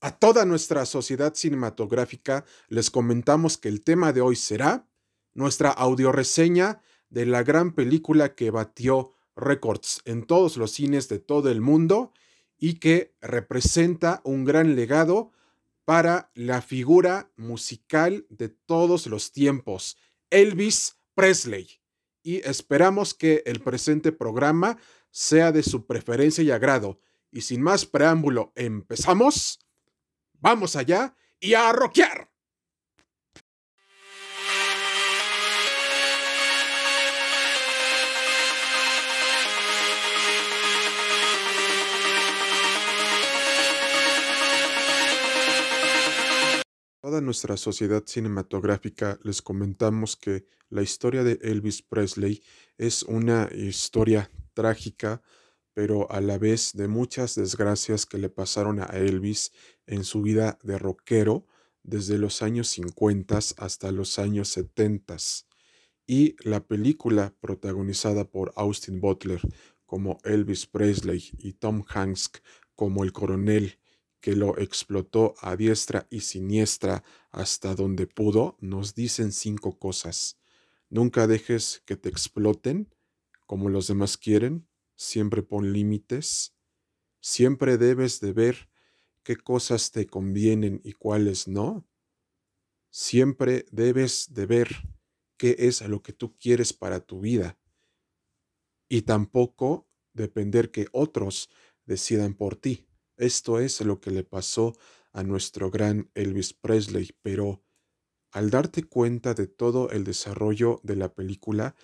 A toda nuestra sociedad cinematográfica les comentamos que el tema de hoy será nuestra audioreseña de la gran película que batió récords en todos los cines de todo el mundo y que representa un gran legado para la figura musical de todos los tiempos, Elvis Presley. Y esperamos que el presente programa sea de su preferencia y agrado. Y sin más preámbulo, empezamos. Vamos allá y a rockear. Toda nuestra sociedad cinematográfica les comentamos que la historia de Elvis Presley es una historia trágica, pero a la vez de muchas desgracias que le pasaron a Elvis en su vida de rockero desde los años 50 hasta los años 70. Y la película protagonizada por Austin Butler como Elvis Presley y Tom Hanks como el coronel que lo explotó a diestra y siniestra hasta donde pudo, nos dicen cinco cosas. Nunca dejes que te exploten como los demás quieren siempre pon límites, siempre debes de ver qué cosas te convienen y cuáles no, siempre debes de ver qué es lo que tú quieres para tu vida y tampoco depender que otros decidan por ti. Esto es lo que le pasó a nuestro gran Elvis Presley, pero al darte cuenta de todo el desarrollo de la película,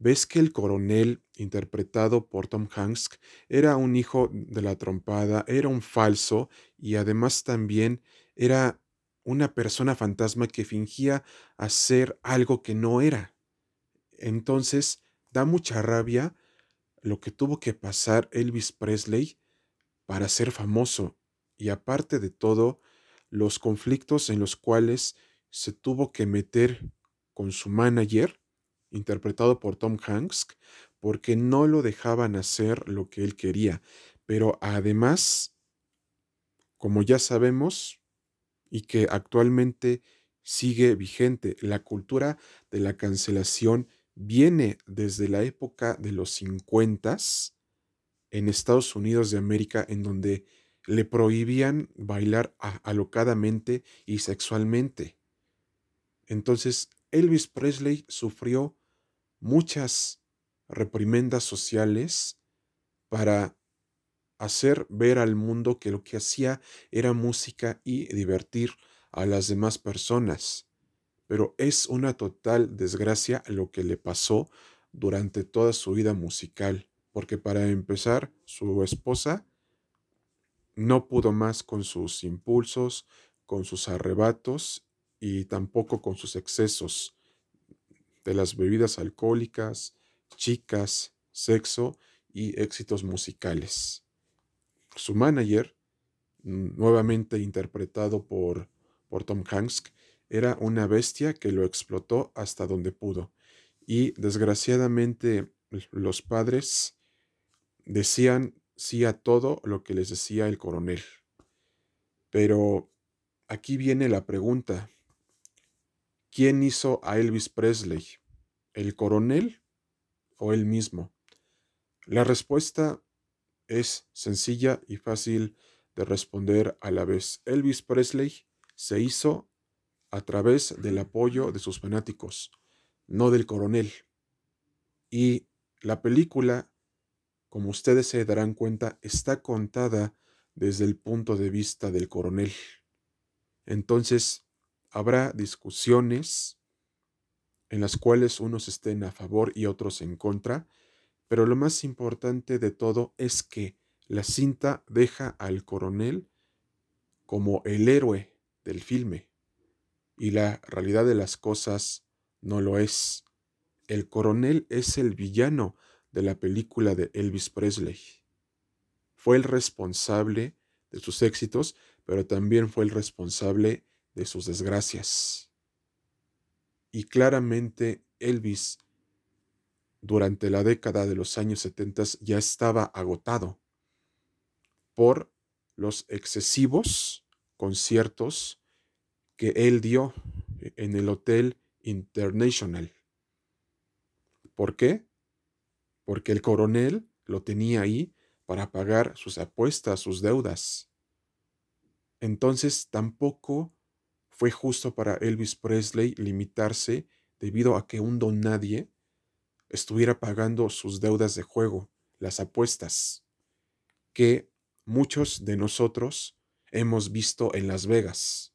ves que el coronel, interpretado por Tom Hanks, era un hijo de la trompada, era un falso y además también era una persona fantasma que fingía hacer algo que no era. Entonces, da mucha rabia lo que tuvo que pasar Elvis Presley para ser famoso y aparte de todo, los conflictos en los cuales se tuvo que meter con su manager, interpretado por Tom Hanks, porque no lo dejaban hacer lo que él quería. Pero además, como ya sabemos, y que actualmente sigue vigente, la cultura de la cancelación viene desde la época de los 50 en Estados Unidos de América, en donde le prohibían bailar alocadamente y sexualmente. Entonces, Elvis Presley sufrió muchas reprimendas sociales para hacer ver al mundo que lo que hacía era música y divertir a las demás personas. Pero es una total desgracia lo que le pasó durante toda su vida musical, porque para empezar, su esposa no pudo más con sus impulsos, con sus arrebatos y tampoco con sus excesos de las bebidas alcohólicas, chicas, sexo y éxitos musicales. Su manager, nuevamente interpretado por, por Tom Hanks, era una bestia que lo explotó hasta donde pudo. Y desgraciadamente los padres decían sí a todo lo que les decía el coronel. Pero aquí viene la pregunta. ¿Quién hizo a Elvis Presley? ¿El coronel o él mismo? La respuesta es sencilla y fácil de responder a la vez. Elvis Presley se hizo a través del apoyo de sus fanáticos, no del coronel. Y la película, como ustedes se darán cuenta, está contada desde el punto de vista del coronel. Entonces, habrá discusiones en las cuales unos estén a favor y otros en contra, pero lo más importante de todo es que la cinta deja al coronel como el héroe del filme, y la realidad de las cosas no lo es. El coronel es el villano de la película de Elvis Presley. Fue el responsable de sus éxitos, pero también fue el responsable de sus desgracias. Y claramente Elvis durante la década de los años 70 ya estaba agotado por los excesivos conciertos que él dio en el Hotel International. ¿Por qué? Porque el coronel lo tenía ahí para pagar sus apuestas, sus deudas. Entonces tampoco fue justo para Elvis Presley limitarse debido a que un don nadie estuviera pagando sus deudas de juego, las apuestas, que muchos de nosotros hemos visto en Las Vegas.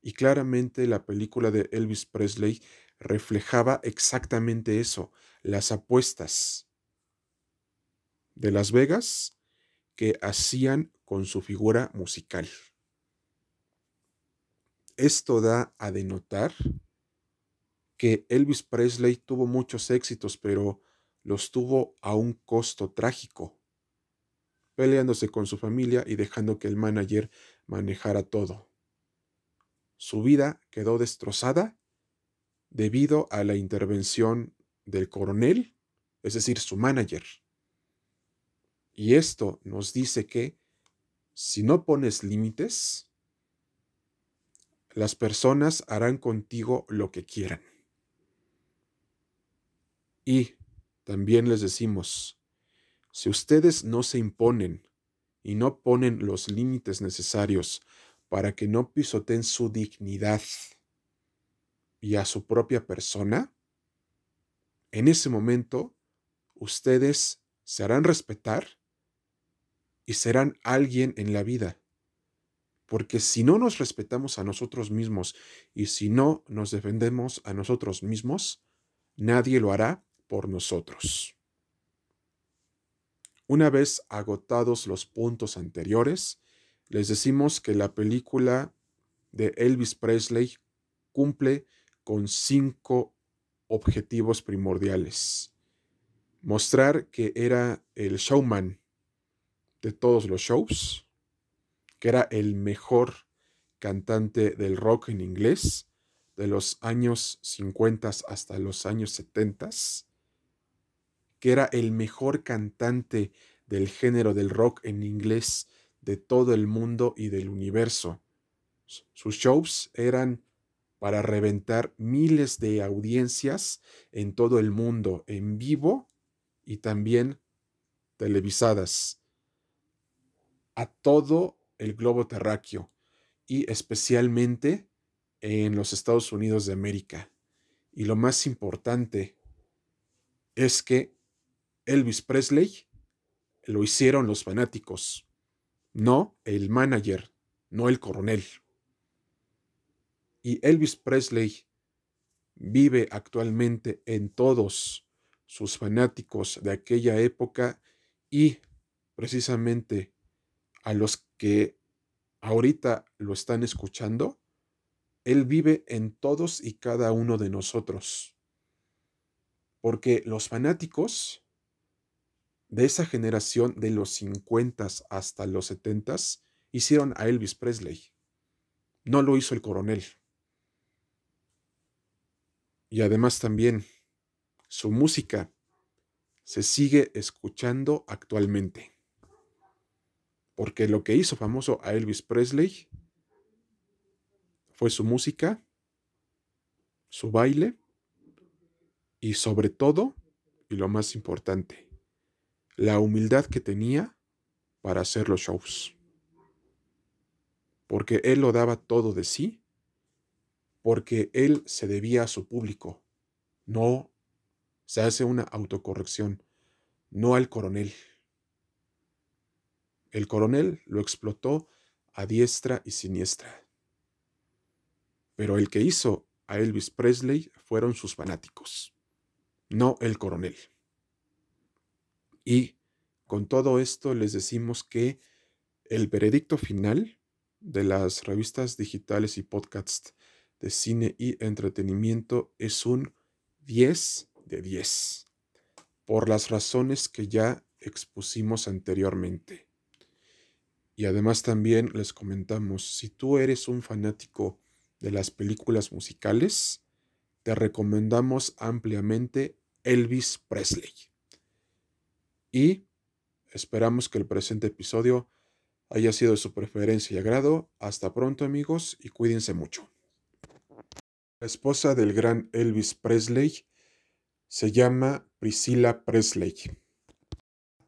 Y claramente la película de Elvis Presley reflejaba exactamente eso, las apuestas de Las Vegas que hacían con su figura musical. Esto da a denotar que Elvis Presley tuvo muchos éxitos, pero los tuvo a un costo trágico, peleándose con su familia y dejando que el manager manejara todo. Su vida quedó destrozada debido a la intervención del coronel, es decir, su manager. Y esto nos dice que si no pones límites, las personas harán contigo lo que quieran. Y también les decimos, si ustedes no se imponen y no ponen los límites necesarios para que no pisoteen su dignidad y a su propia persona, en ese momento ustedes se harán respetar y serán alguien en la vida. Porque si no nos respetamos a nosotros mismos y si no nos defendemos a nosotros mismos, nadie lo hará por nosotros. Una vez agotados los puntos anteriores, les decimos que la película de Elvis Presley cumple con cinco objetivos primordiales. Mostrar que era el showman de todos los shows, que era el mejor cantante del rock en inglés de los años 50 hasta los años 70, que era el mejor cantante del género del rock en inglés de todo el mundo y del universo. Sus shows eran para reventar miles de audiencias en todo el mundo, en vivo y también televisadas a todo el globo terráqueo y especialmente en los Estados Unidos de América. Y lo más importante es que Elvis Presley lo hicieron los fanáticos, no el manager, no el coronel. Y Elvis Presley vive actualmente en todos sus fanáticos de aquella época y precisamente a los que ahorita lo están escuchando, Él vive en todos y cada uno de nosotros. Porque los fanáticos de esa generación de los 50 hasta los 70 hicieron a Elvis Presley. No lo hizo el coronel. Y además también su música se sigue escuchando actualmente. Porque lo que hizo famoso a Elvis Presley fue su música, su baile y sobre todo, y lo más importante, la humildad que tenía para hacer los shows. Porque él lo daba todo de sí, porque él se debía a su público, no se hace una autocorrección, no al coronel. El coronel lo explotó a diestra y siniestra. Pero el que hizo a Elvis Presley fueron sus fanáticos, no el coronel. Y con todo esto les decimos que el veredicto final de las revistas digitales y podcasts de cine y entretenimiento es un 10 de 10, por las razones que ya expusimos anteriormente. Y además también les comentamos, si tú eres un fanático de las películas musicales, te recomendamos ampliamente Elvis Presley. Y esperamos que el presente episodio haya sido de su preferencia y agrado. Hasta pronto amigos y cuídense mucho. La esposa del gran Elvis Presley se llama Priscilla Presley.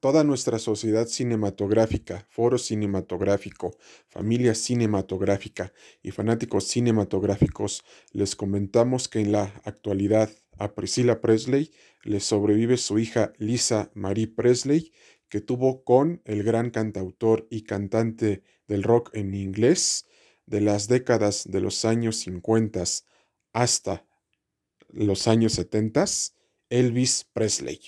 Toda nuestra sociedad cinematográfica, foro cinematográfico, familia cinematográfica y fanáticos cinematográficos, les comentamos que en la actualidad a Priscilla Presley le sobrevive su hija Lisa Marie Presley, que tuvo con el gran cantautor y cantante del rock en inglés de las décadas de los años 50 hasta los años 70, Elvis Presley.